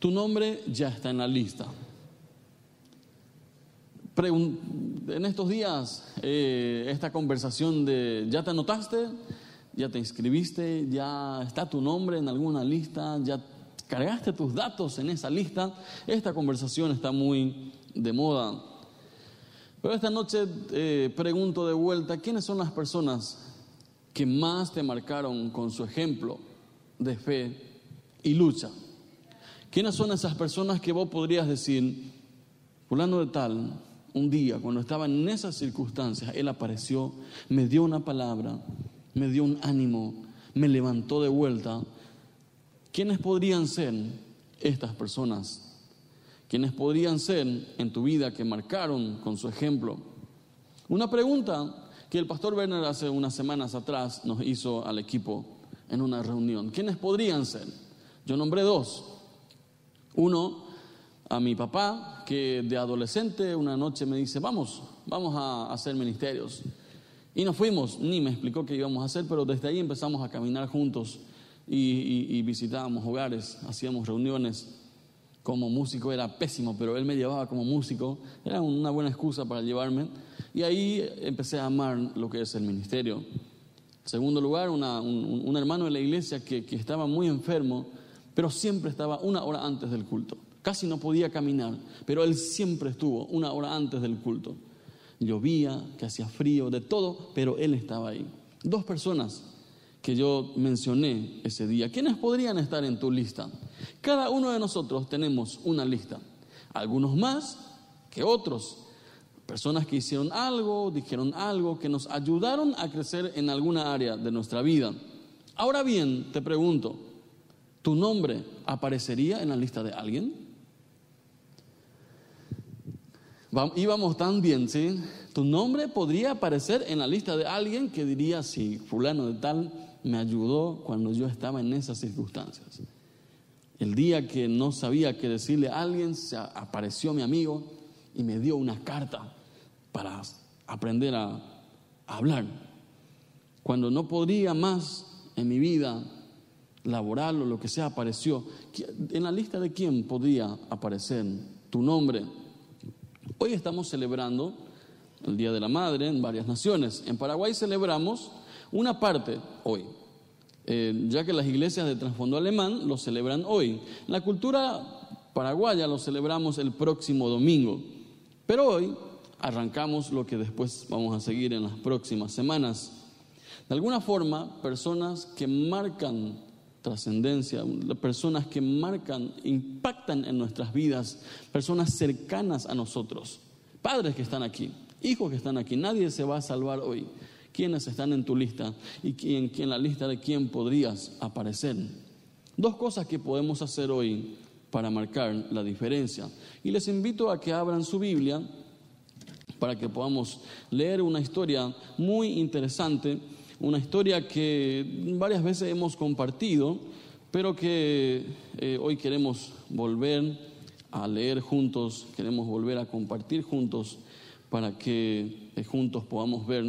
Tu nombre ya está en la lista. en estos días, eh, esta conversación de, ¿ya te anotaste? ¿Ya te inscribiste? ¿Ya está tu nombre en alguna lista? ¿Ya cargaste tus datos en esa lista? Esta conversación está muy de moda. Pero esta noche eh, pregunto de vuelta, ¿quiénes son las personas que más te marcaron con su ejemplo de fe y lucha? ¿Quiénes son esas personas que vos podrías decir, fulano de tal, un día cuando estaba en esas circunstancias, él apareció, me dio una palabra, me dio un ánimo, me levantó de vuelta? ¿Quiénes podrían ser estas personas? ¿Quiénes podrían ser en tu vida que marcaron con su ejemplo? Una pregunta que el pastor Werner hace unas semanas atrás nos hizo al equipo en una reunión. ¿Quiénes podrían ser? Yo nombré dos. Uno, a mi papá, que de adolescente una noche me dice, vamos, vamos a hacer ministerios. Y nos fuimos, ni me explicó qué íbamos a hacer, pero desde ahí empezamos a caminar juntos y, visitábamos hogares, hacíamos reuniones. Como músico era pésimo, pero él me llevaba como músico, era una buena excusa para llevarme. Y ahí empecé a amar lo que es el ministerio. En segundo lugar, un, hermano de la iglesia que estaba muy enfermo, pero siempre estaba una hora antes del culto. Casi no podía caminar, pero él siempre estuvo una hora antes del culto. Llovía, que hacía frío, de todo, pero él estaba ahí. Dos personas que yo mencioné ese día. ¿Quiénes podrían estar en tu lista? Cada uno de nosotros tenemos una lista. Algunos más que otros. Personas que hicieron algo, dijeron algo, que nos ayudaron a crecer en alguna área de nuestra vida. Ahora bien, te pregunto, ¿tu nombre aparecería en la lista de alguien? Íbamos tan bien, ¿sí? Tu nombre podría aparecer en la lista de alguien que diría, sí, fulano de tal me ayudó cuando yo estaba en esas circunstancias. El día que no sabía qué decirle a alguien, se apareció mi amigo y me dio una carta para aprender a, hablar. Cuando no podría más en mi vida laboral o lo que sea, apareció. ¿En la lista de quién podría aparecer tu nombre? Hoy estamos celebrando el Día de la Madre en varias naciones. En Paraguay celebramos una parte hoy, eh, ya que las iglesias de trasfondo alemán lo celebran hoy. La cultura paraguaya lo celebramos el próximo domingo, pero hoy arrancamos lo que después vamos a seguir en las próximas semanas. De alguna forma, personas que marcan trascendencia, personas que marcan, impactan en nuestras vidas, personas cercanas a nosotros, padres que están aquí, hijos que están aquí, nadie se va a salvar hoy quiénes están en tu lista y quién, en la lista de quién podrías aparecer. Dos cosas que podemos hacer hoy para marcar la diferencia. Y les invito a que abran su Biblia para que podamos leer una historia muy interesante, una historia que varias veces hemos compartido, pero que eh, hoy queremos volver a leer juntos, queremos volver a compartir juntos para que eh, juntos podamos ver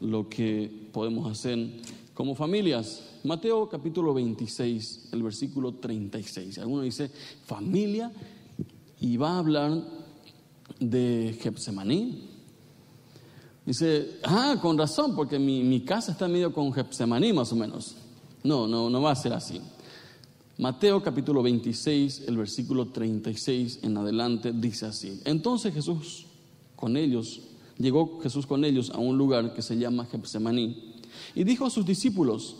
lo que podemos hacer como familias. Mateo capítulo 26, el versículo 36. Alguno dice familia y va a hablar de Getsemaní. Dice, ah, con razón, porque mi, mi casa está medio con Getsemaní más o menos. No, no, no va a ser así. Mateo capítulo 26, el versículo 36 en adelante dice así. Entonces Jesús con ellos, llegó Jesús con ellos a un lugar que se llama Getsemaní y dijo a sus discípulos,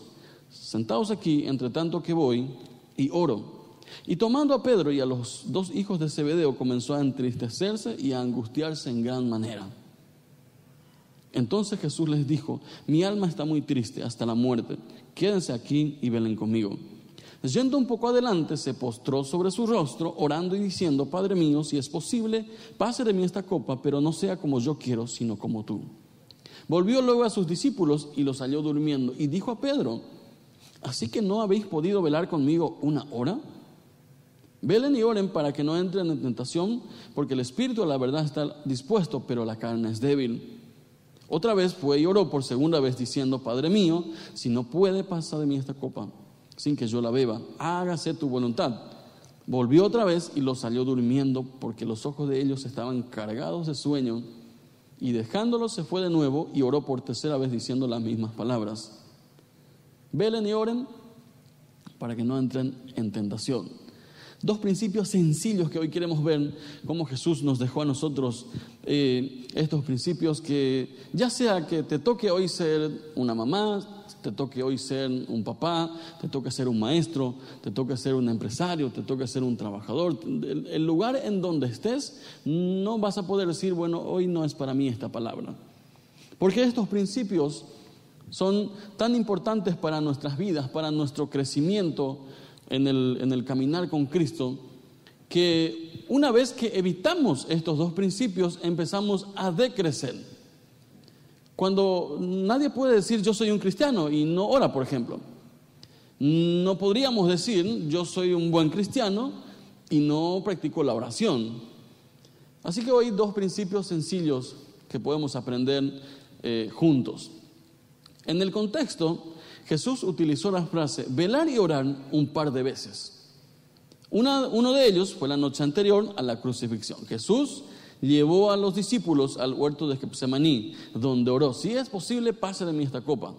sentaos aquí entre tanto que voy y oro. Y tomando a Pedro y a los dos hijos de Zebedeo comenzó a entristecerse y a angustiarse en gran manera. Entonces Jesús les dijo, mi alma está muy triste hasta la muerte, quédense aquí y velen conmigo. Yendo un poco adelante, se postró sobre su rostro, orando y diciendo, Padre mío, si es posible, pase de mí esta copa, pero no sea como yo quiero, sino como tú. Volvió luego a sus discípulos y los halló durmiendo, y dijo a Pedro, ¿así que no habéis podido velar conmigo una hora? Velen y oren para que no entren en tentación, porque el espíritu a la verdad está dispuesto, pero la carne es débil. Otra vez fue y oró por segunda vez diciendo, Padre mío, si no puede, pasa de mí esta copa sin que yo la beba. Hágase tu voluntad. Volvió otra vez y los salió durmiendo porque los ojos de ellos estaban cargados de sueño y dejándolos se fue de nuevo y oró por tercera vez diciendo las mismas palabras. Velen y oren para que no entren en tentación. Dos principios sencillos que hoy queremos ver, cómo Jesús nos dejó a nosotros eh, estos principios que ya sea que te toque hoy ser una mamá, te toque hoy ser un papá, te toque ser un maestro, te toque ser un empresario, te toque ser un trabajador, el, el lugar en donde estés, no vas a poder decir, bueno, hoy no es para mí esta palabra. Porque estos principios son tan importantes para nuestras vidas, para nuestro crecimiento en el, en el caminar con Cristo, que una vez que evitamos estos dos principios empezamos a decrecer. Cuando nadie puede decir yo soy un cristiano y no ora, por ejemplo. No podríamos decir yo soy un buen cristiano y no practico la oración. Así que hoy dos principios sencillos que podemos aprender eh, juntos. En el contexto, Jesús utilizó la frase velar y orar un par de veces. uno de ellos fue la noche anterior a la crucifixión. Jesús llevó a los discípulos al huerto de Getsemaní, donde oró, si es posible, pase de esta copa.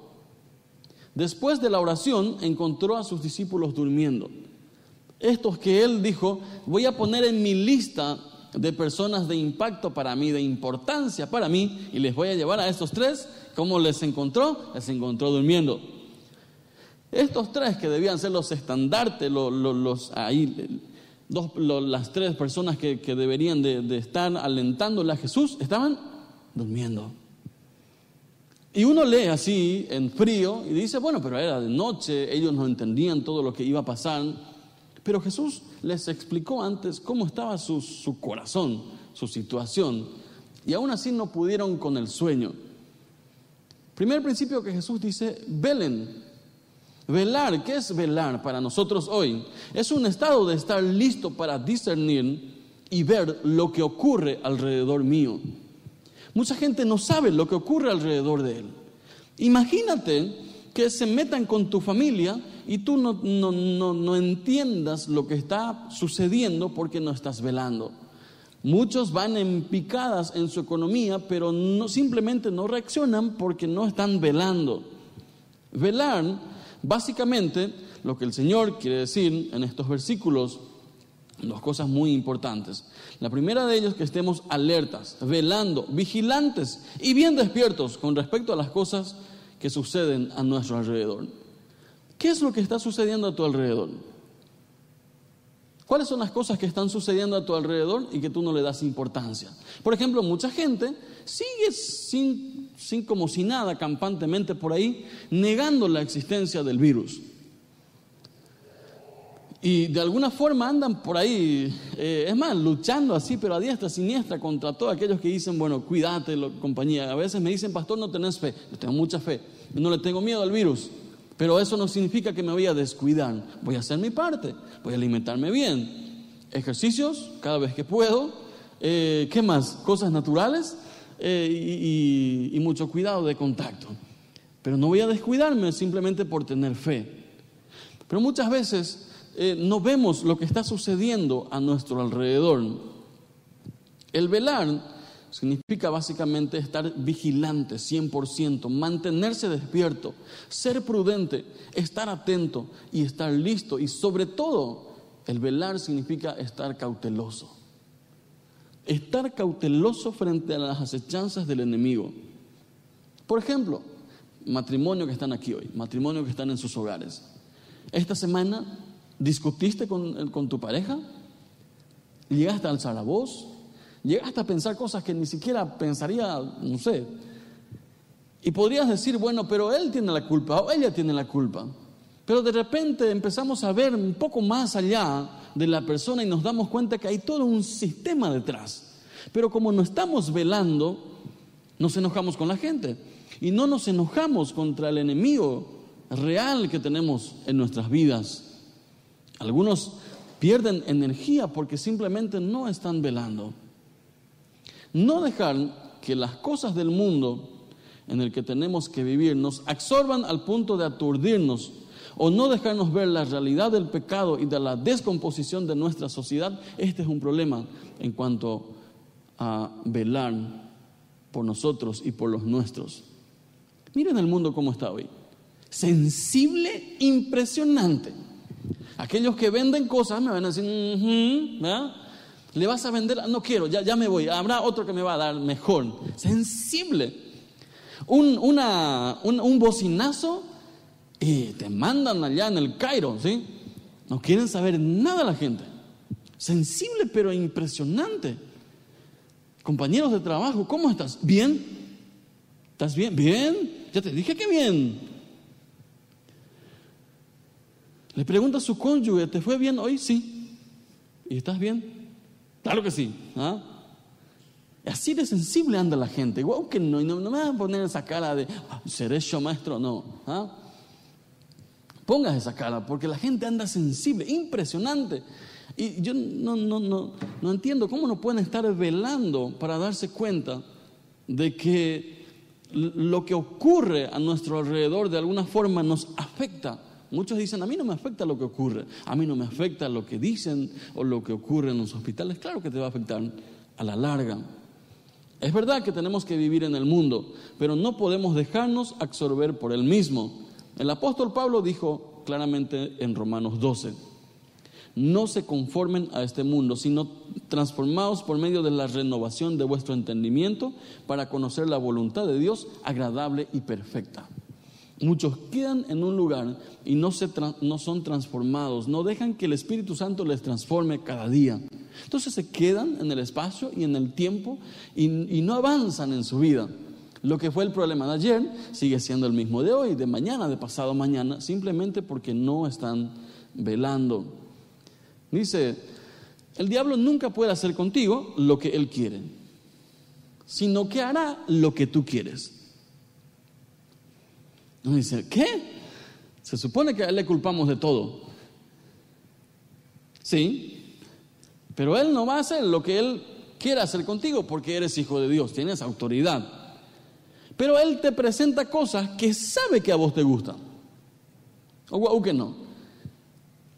Después de la oración, encontró a sus discípulos durmiendo. Estos que él dijo, voy a poner en mi lista de personas de impacto para mí, de importancia para mí, y les voy a llevar a estos tres ¿Cómo les encontró? Les encontró durmiendo. Estos tres que debían ser los estandartes, los, ahí, las tres personas que, deberían de, estar alentándole a Jesús, estaban durmiendo. Y uno lee así en frío y dice, bueno, pero era de noche, ellos no entendían todo lo que iba a pasar. Pero Jesús les explicó antes cómo estaba su, su corazón, su situación. Y aún así no pudieron con el sueño. Primer principio que Jesús dice, velen. Velar, ¿qué es velar para nosotros hoy? Es un estado de estar listo para discernir y ver lo que ocurre alrededor mío. Mucha gente no sabe lo que ocurre alrededor de él. Imagínate que se metan con tu familia y tú no, no, no, no entiendas lo que está sucediendo porque no estás velando. Muchos van en picadas en su economía, pero no, simplemente no reaccionan porque no están velando. Velar, básicamente, lo que el Señor quiere decir en estos versículos, dos cosas muy importantes. La primera de ellos, que estemos alertas, velando, vigilantes y bien despiertos con respecto a las cosas que suceden a nuestro alrededor. ¿Qué es lo que está sucediendo a tu alrededor? ¿Cuáles son las cosas que están sucediendo a tu alrededor y que tú no le das importancia? Por ejemplo, mucha gente sigue sin, como si nada campantemente por ahí, negando la existencia del virus. Y de alguna forma andan por ahí, eh, es más, luchando así, pero a diestra, siniestra, contra todos aquellos que dicen, bueno, cuídate, compañía. A veces me dicen, pastor, no tenés fe. Yo tengo mucha fe. No le tengo miedo al virus. Pero eso no significa que me voy a descuidar. Voy a hacer mi parte, voy a alimentarme bien. Ejercicios cada vez que puedo. Eh, ¿Qué más? Cosas naturales eh, y, mucho cuidado de contacto. Pero no voy a descuidarme simplemente por tener fe. Pero muchas veces eh, no vemos lo que está sucediendo a nuestro alrededor. El velar significa básicamente estar vigilante 100%, mantenerse despierto, ser prudente, estar atento y estar listo. Y sobre todo, el velar significa estar cauteloso. Estar cauteloso frente a las acechanzas del enemigo. Por ejemplo, matrimonio que están aquí hoy, matrimonio que están en sus hogares. Esta semana discutiste con, con tu pareja, llegaste al alzar la voz, Llegaste a pensar cosas que ni siquiera pensaría, no sé. Y podrías decir, bueno, pero él tiene la culpa o ella tiene la culpa. Pero de repente empezamos a ver un poco más allá de la persona y nos damos cuenta que hay todo un sistema detrás. Pero como no estamos velando, nos enojamos con la gente. Y no nos enojamos contra el enemigo real que tenemos en nuestras vidas. Algunos pierden energía porque simplemente no están velando. No dejar que las cosas del mundo en el que tenemos que vivir nos absorban al punto de aturdirnos o no dejarnos ver la realidad del pecado y de la descomposición de nuestra sociedad, este es un problema en cuanto a velar por nosotros y por los nuestros. Miren el mundo como está hoy. Sensible, impresionante. Aquellos que venden cosas me van a decir, le vas a vender, no quiero, ya, ya me voy, habrá otro que me va a dar mejor. Sensible. Un, una, un, bocinazo y te mandan allá en el Cairo, ¿sí? No quieren saber nada la gente. Sensible pero impresionante. Compañeros de trabajo, ¿cómo estás? ¿Bien? ¿Estás bien? ¿Bien? Ya te dije que bien. Le pregunta a su cónyuge, ¿te fue bien hoy? Sí. ¿Y estás bien? Claro que sí. ¿ah? Así de sensible anda la gente. Igual que no, no, me van a poner esa cara de, ¿seré yo maestro? No. ¿ah? Pongas esa cara, porque la gente anda sensible, impresionante. Y yo no, no, no, no entiendo cómo no pueden estar velando para darse cuenta de que lo que ocurre a nuestro alrededor de alguna forma nos afecta. Muchos dicen, a mí no me afecta lo que ocurre, a mí no me afecta lo que dicen o lo que ocurre en los hospitales. Claro que te va a afectar a la larga. Es verdad que tenemos que vivir en el mundo, pero no podemos dejarnos absorber por el mismo. El apóstol Pablo dijo claramente en Romanos 12, no se conformen a este mundo, sino transformados por medio de la renovación de vuestro entendimiento para conocer la voluntad de Dios agradable y perfecta. Muchos quedan en un lugar y no, se no son transformados, no dejan que el Espíritu Santo les transforme cada día. Entonces se quedan en el espacio y en el tiempo y, y no avanzan en su vida. Lo que fue el problema de ayer sigue siendo el mismo de hoy, de mañana, de pasado mañana, simplemente porque no están velando. Dice, el diablo nunca puede hacer contigo lo que él quiere, sino que hará lo que tú quieres. Uno dice, ¿qué? Se supone que a él le culpamos de todo. Sí, pero él no va a hacer lo que él quiera hacer contigo porque eres hijo de Dios, tienes autoridad. Pero él te presenta cosas que sabe que a vos te gustan. O, o que no.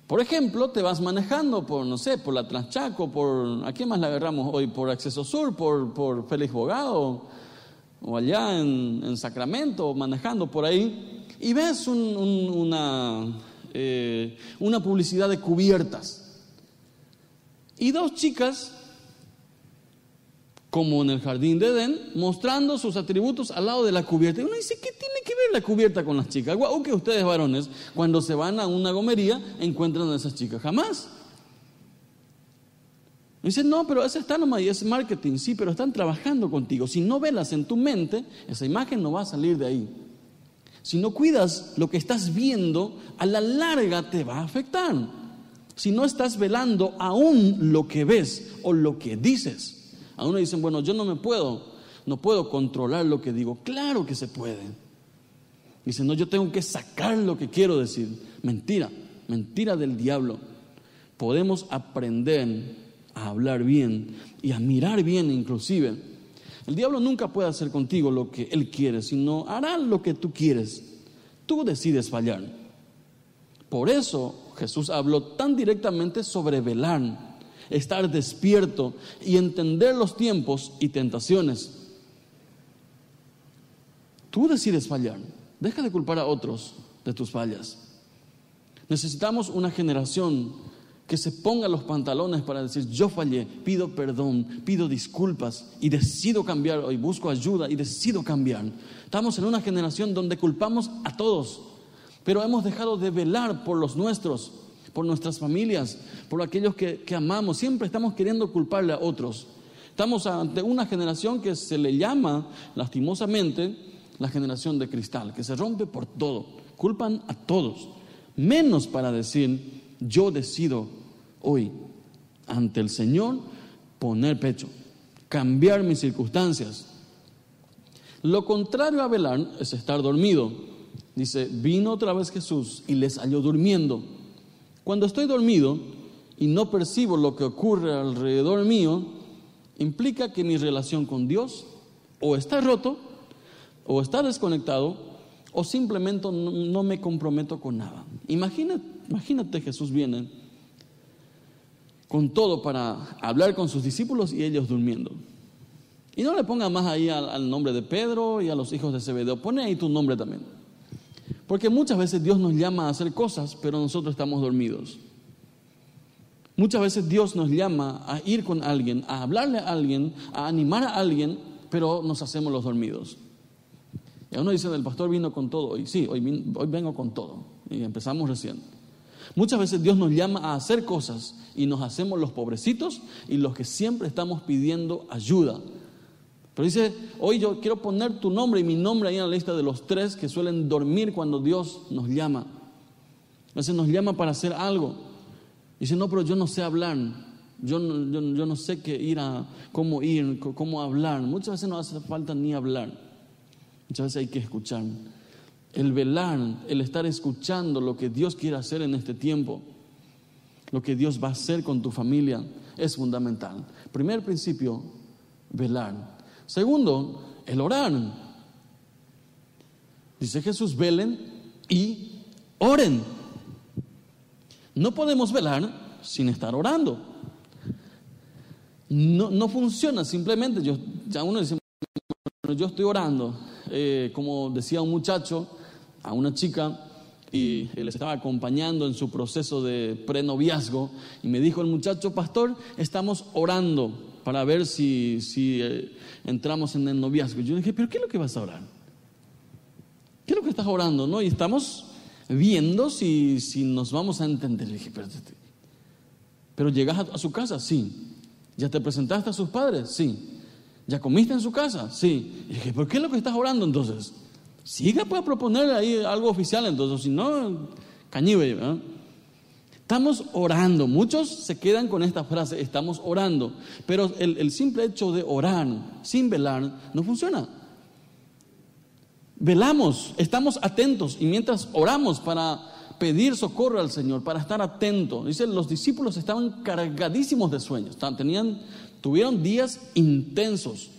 Por ejemplo, te vas manejando por, no sé, por la Transchaco, por, ¿a quién más la agarramos hoy? Por Acceso Sur, por, por Félix Bogado, o allá en, Sacramento, manejando por ahí, y ves una, eh, una publicidad de cubiertas. Y dos chicas como en el jardín de Edén, mostrando sus atributos al lado de la cubierta. Y uno dice, ¿qué tiene que ver la cubierta con las chicas? O que ustedes varones, cuando se van a una gomería, encuentran a esas chicas. Jamás. Dice, no, pero esa está nomás y es marketing, sí, pero están trabajando contigo. Si no velas en tu mente, esa imagen no va a salir de ahí. Si no cuidas lo que estás viendo, a la larga te va a afectar. Si no estás velando aún lo que ves o lo que dices. A uno dicen, bueno, yo no me puedo, no puedo controlar lo que digo. Claro que se puede. Dicen, no, yo tengo que sacar lo que quiero decir. Mentira, mentira del diablo. Podemos aprender a hablar bien y a mirar bien inclusive. El diablo nunca puede hacer contigo lo que él quiere, sino hará lo que tú quieres. Tú decides fallar. Por eso Jesús habló tan directamente sobre velar estar despierto y entender los tiempos y tentaciones. Tú decides fallar. Deja de culpar a otros de tus fallas. Necesitamos una generación que se ponga los pantalones para decir, yo fallé, pido perdón, pido disculpas y decido cambiar hoy, busco ayuda y decido cambiar. Estamos en una generación donde culpamos a todos, pero hemos dejado de velar por los nuestros por nuestras familias, por aquellos que, amamos. Siempre estamos queriendo culparle a otros. Estamos ante una generación que se le llama, lastimosamente, la generación de cristal, que se rompe por todo. Culpan a todos, menos para decir, yo decido hoy ante el Señor poner pecho, cambiar mis circunstancias. Lo contrario a velar es estar dormido. Dice, vino otra vez Jesús y les halló durmiendo. Cuando estoy dormido y no percibo lo que ocurre alrededor mío, implica que mi relación con Dios o está roto, o está desconectado, o simplemente no, me comprometo con nada. Imagínate, imagínate Jesús viene con todo para hablar con sus discípulos y ellos durmiendo. Y no le ponga más ahí al, nombre de Pedro y a los hijos de Zebedeo, pone ahí tu nombre también. Porque muchas veces Dios nos llama a hacer cosas, pero nosotros estamos dormidos. Muchas veces Dios nos llama a ir con alguien, a hablarle a alguien, a animar a alguien, pero nos hacemos los dormidos. Y uno dice, el pastor vino con todo. Y sí, hoy, hoy vengo con todo. Y empezamos recién. Muchas veces Dios nos llama a hacer cosas y nos hacemos los pobrecitos y los que siempre estamos pidiendo ayuda. Pero dice, hoy yo quiero poner tu nombre y mi nombre ahí en la lista de los tres que suelen dormir cuando Dios nos llama. A veces nos llama para hacer algo. Dice, no, pero yo no sé hablar. Yo no, yo, no sé qué ir a, cómo ir, cómo hablar. Muchas veces no hace falta ni hablar. Muchas veces hay que escuchar. El velar, el estar escuchando lo que Dios quiere hacer en este tiempo, lo que Dios va a hacer con tu familia, es fundamental. Primer principio, velar. Segundo, el orar. Dice Jesús, velen y oren. No podemos velar sin estar orando. No, no funciona simplemente. Yo, ya uno dice, yo estoy orando. Eh, como decía un muchacho a una chica, y él estaba acompañando en su proceso de prenoviazgo, y me dijo el muchacho, pastor, estamos orando para ver si, si eh, entramos en el noviazgo. Yo dije, pero ¿qué es lo que vas a orar? ¿Qué es lo que estás orando? ¿No? Y estamos viendo si, si nos vamos a entender. dije, pero, pero llegas a, su casa, sí. ¿Ya te presentaste a sus padres? Sí. ¿Ya comiste en su casa? Sí. Y dije, ¿por qué es lo que estás orando entonces? Siga pues a proponer ahí algo oficial entonces, si no, cañibe. Estamos orando. Muchos se quedan con esta frase, estamos orando. Pero el, el simple hecho de orar sin velar no funciona velamos, estamos atentos y mientras oramos para pedir socorro al Señor, para estar atentos, dice, los discípulos estaban cargadísimos de sueños, tenían, tuvieron días intensos.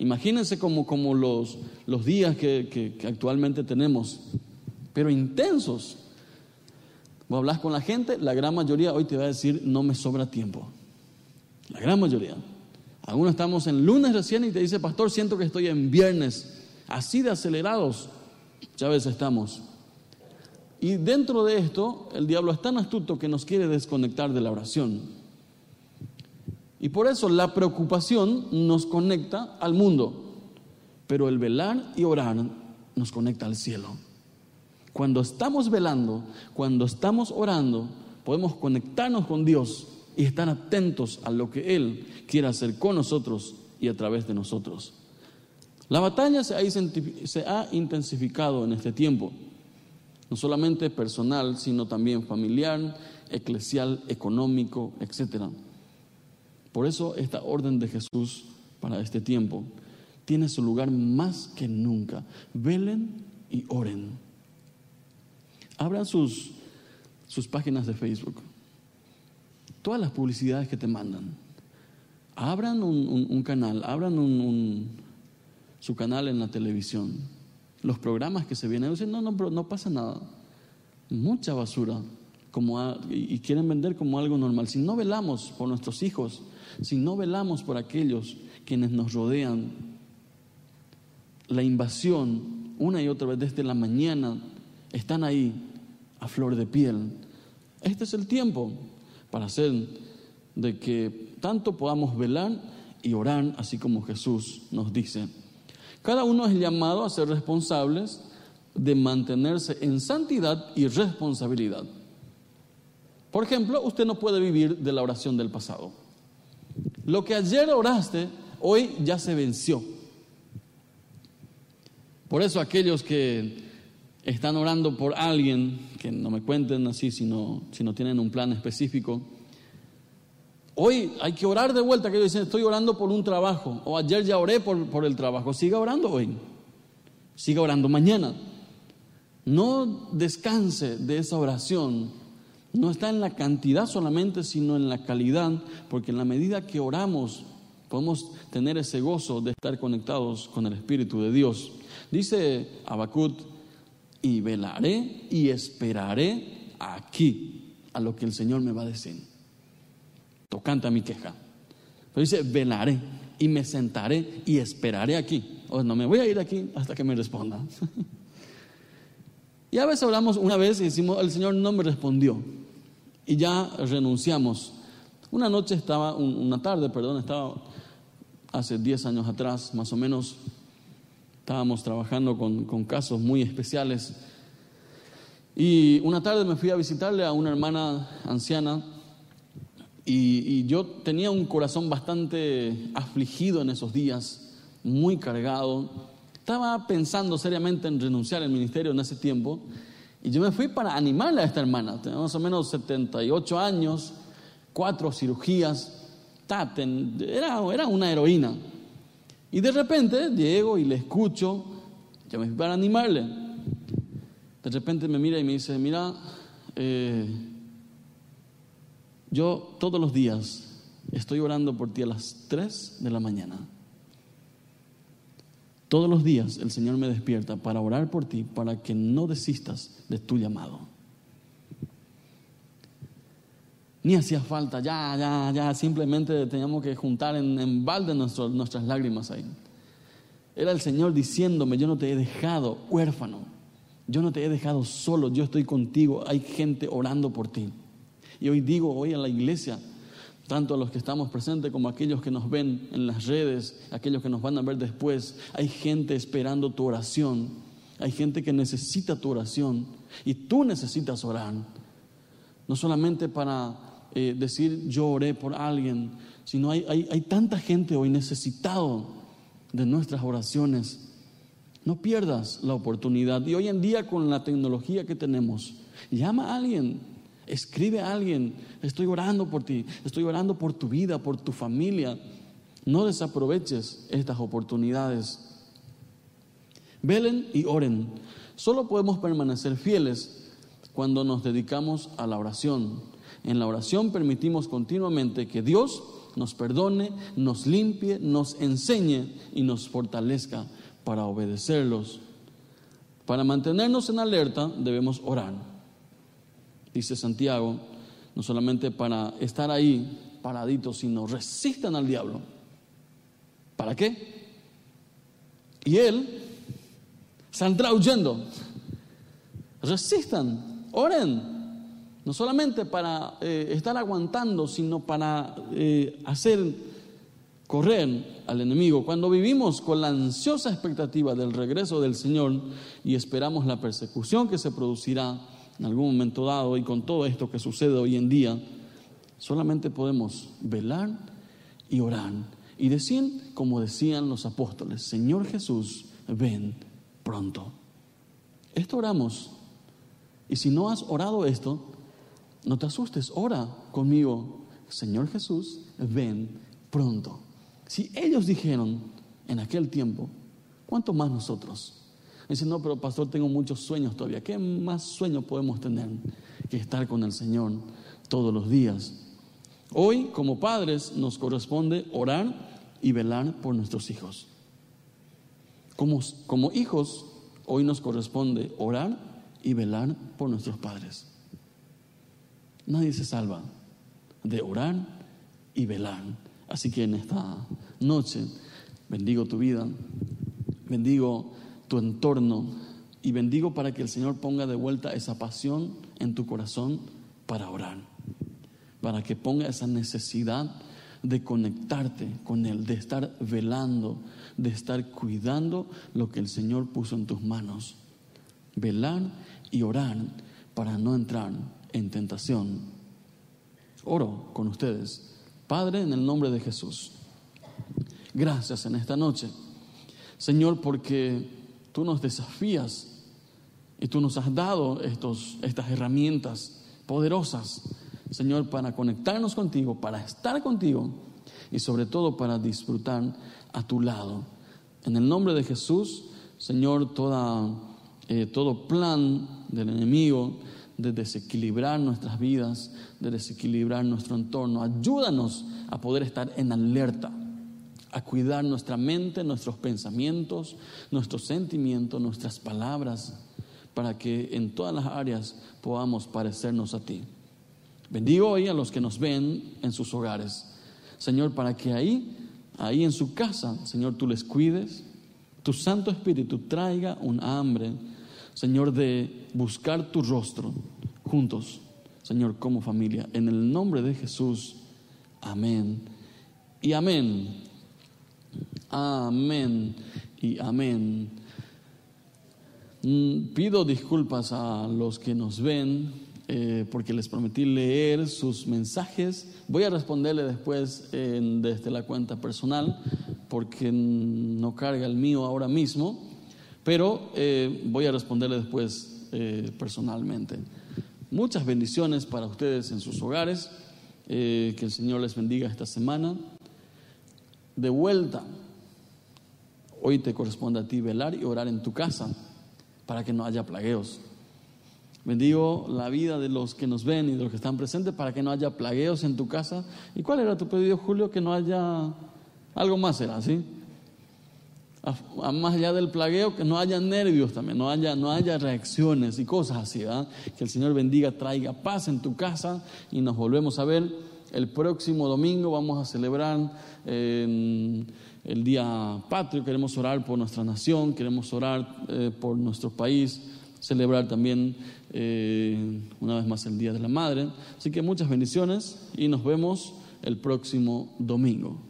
Imagínense como, como los, los días que, actualmente tenemos, pero intensos. Vos hablas con la gente, la gran mayoría hoy te va a decir, no me sobra tiempo. La gran mayoría. Algunos estamos en lunes recién y te dice, pastor, siento que estoy en viernes Así de acelerados ya veces estamos. Y dentro de esto, el diablo es tan astuto que nos quiere desconectar de la oración. Y por eso la preocupación nos conecta al mundo, pero el velar y orar nos conecta al cielo. Cuando estamos velando, cuando estamos orando, podemos conectarnos con Dios y estar atentos a lo que Él quiere hacer con nosotros y a través de nosotros. La batalla se ha intensificado en este tiempo, no solamente personal, sino también familiar, eclesial, económico, etc. Por eso esta orden de Jesús para este tiempo tiene su lugar más que nunca. Velen y oren. Abran sus, sus páginas de Facebook. Todas las publicidades que te mandan. Abran un, canal, abran un su canal en la televisión, los programas que se vienen, dicen, no, no, no pasa nada. Mucha basura como y quieren vender como algo normal. Si no velamos por nuestros hijos, si no velamos por aquellos quienes nos rodean, la invasión una y otra vez desde la mañana están ahí a flor de piel. Este es el tiempo para hacer de que tanto podamos velar y orar así como Jesús nos dice. Cada uno es llamado a ser responsables de mantenerse en santidad y responsabilidad. Por ejemplo, usted no puede vivir de la oración del pasado. Lo que ayer oraste, hoy ya se venció. Por eso aquellos que están orando por alguien, que no me cuenten así si no, si no tienen un plan específico, Hoy hay que orar de vuelta, que dicen, estoy orando por un trabajo, o ayer ya oré por, por el trabajo, siga orando hoy, siga orando mañana. No descanse de esa oración, no está en la cantidad solamente, sino en la calidad, porque en la medida que oramos podemos tener ese gozo de estar conectados con el Espíritu de Dios. Dice Abacut y velaré y esperaré aquí a lo que el Señor me va a decir. Tocante a mi queja. Pero dice, velaré y me sentaré y esperaré aquí. O no me voy a ir aquí hasta que me responda. y a veces hablamos una vez y decimos, el Señor no me respondió. Y ya renunciamos. Una noche estaba, una tarde, perdón, estaba hace 10 años atrás, más o menos, estábamos trabajando con, con casos muy especiales. Y una tarde me fui a visitarle a una hermana anciana y, yo tenía un corazón bastante afligido en esos días, muy cargado. Estaba pensando seriamente en renunciar al ministerio en ese tiempo. Y yo me fui para animarle a esta hermana. Tenía más o menos 78 años, cuatro cirugías. Era, era una heroína. Y de repente llego y le escucho. Yo me fui para animarle. De repente me mira y me dice, mira, eh, yo todos los días estoy orando por ti a las 3 de la mañana. Todos los días el Señor me despierta para orar por ti, para que no desistas de tu llamado. Ni hacía falta, ya, ya, ya, simplemente teníamos que juntar en, balde nuestras lágrimas ahí. Era el Señor diciéndome, yo no te he dejado huérfano, yo no te he dejado solo, yo estoy contigo, hay gente orando por ti. Y hoy digo, hoy en la iglesia, tanto a los que estamos presentes como a aquellos que nos ven en las redes, aquellos que nos van a ver después, hay gente esperando tu oración, hay gente que necesita tu oración y tú necesitas orar. No solamente para eh, decir yo oré por alguien, sino hay, hay, hay tanta gente hoy necesitado de nuestras oraciones. No pierdas la oportunidad. Y hoy en día con la tecnología que tenemos, llama a alguien, Escribe a alguien, estoy orando por ti, estoy orando por tu vida, por tu familia. No desaproveches estas oportunidades. Velen y oren. Solo podemos permanecer fieles cuando nos dedicamos a la oración. En la oración permitimos continuamente que Dios nos perdone, nos limpie, nos enseñe y nos fortalezca para obedecerlos. Para mantenernos en alerta debemos orar dice Santiago, no solamente para estar ahí paraditos, sino resistan al diablo. ¿Para qué? Y él saldrá huyendo. Resistan, oren. No solamente para eh, estar aguantando, sino para eh, hacer correr al enemigo. Cuando vivimos con la ansiosa expectativa del regreso del Señor y esperamos la persecución que se producirá, en algún momento dado y con todo esto que sucede hoy en día, solamente podemos velar y orar y decir como decían los apóstoles, Señor Jesús, ven pronto. Esto oramos. Y si no has orado esto, no te asustes, ora conmigo, Señor Jesús, ven pronto. Si ellos dijeron en aquel tiempo, ¿cuánto más nosotros? Dice, no, pero pastor, tengo muchos sueños todavía. ¿Qué más sueños podemos tener que estar con el Señor todos los días? Hoy, como padres, nos corresponde orar y velar por nuestros hijos. Como, como hijos, hoy nos corresponde orar y velar por nuestros padres. Nadie se salva de orar y velar. Así que en esta noche bendigo tu vida, bendigo tu entorno y bendigo para que el Señor ponga de vuelta esa pasión en tu corazón para orar, para que ponga esa necesidad de conectarte con Él, de estar velando, de estar cuidando lo que el Señor puso en tus manos. Velar y orar para no entrar en tentación. Oro con ustedes. Padre, en el nombre de Jesús, gracias en esta noche, Señor, porque tú nos desafías y tú nos has dado estos, estas herramientas poderosas, Señor, para conectarnos contigo, para estar contigo y sobre todo para disfrutar a tu lado. En el nombre de Jesús, Señor, toda, eh, todo plan del enemigo de desequilibrar nuestras vidas, de desequilibrar nuestro entorno, ayúdanos a poder estar en alerta a cuidar nuestra mente, nuestros pensamientos, nuestros sentimientos, nuestras palabras, para que en todas las áreas podamos parecernos a ti. Bendigo hoy a los que nos ven en sus hogares. Señor, para que ahí, ahí en su casa, Señor, tú les cuides, tu Santo Espíritu traiga un hambre, Señor, de buscar tu rostro juntos, Señor, como familia. En el nombre de Jesús, amén. Y amén. Amén. Y amén. Mm, pido disculpas a los que nos ven eh, porque les prometí leer sus mensajes. Voy a responderle después desde la cuenta personal porque no carga el mío ahora mismo, pero eh, voy a responderle después eh, personalmente. Muchas bendiciones para ustedes en sus hogares. que el Señor les bendiga esta semana. De vuelta, hoy te corresponde a ti velar y orar en tu casa para que no haya plagueos. Bendigo la vida de los que nos ven y de los que están presentes para que no haya plagueos en tu casa. ¿Y cuál era tu pedido, Julio? Que no haya algo más, era así. Más allá del plagueo, que no haya nervios también, no haya, no haya reacciones y cosas así. ¿verdad? Que el Señor bendiga, traiga paz en tu casa y nos volvemos a ver el próximo domingo. Vamos a celebrar el día patrio, queremos orar por nuestra nación, queremos orar eh, por nuestro país celebrar también eh, una vez más el Día de la Madre. Así que muchas bendiciones y nos vemos el próximo domingo.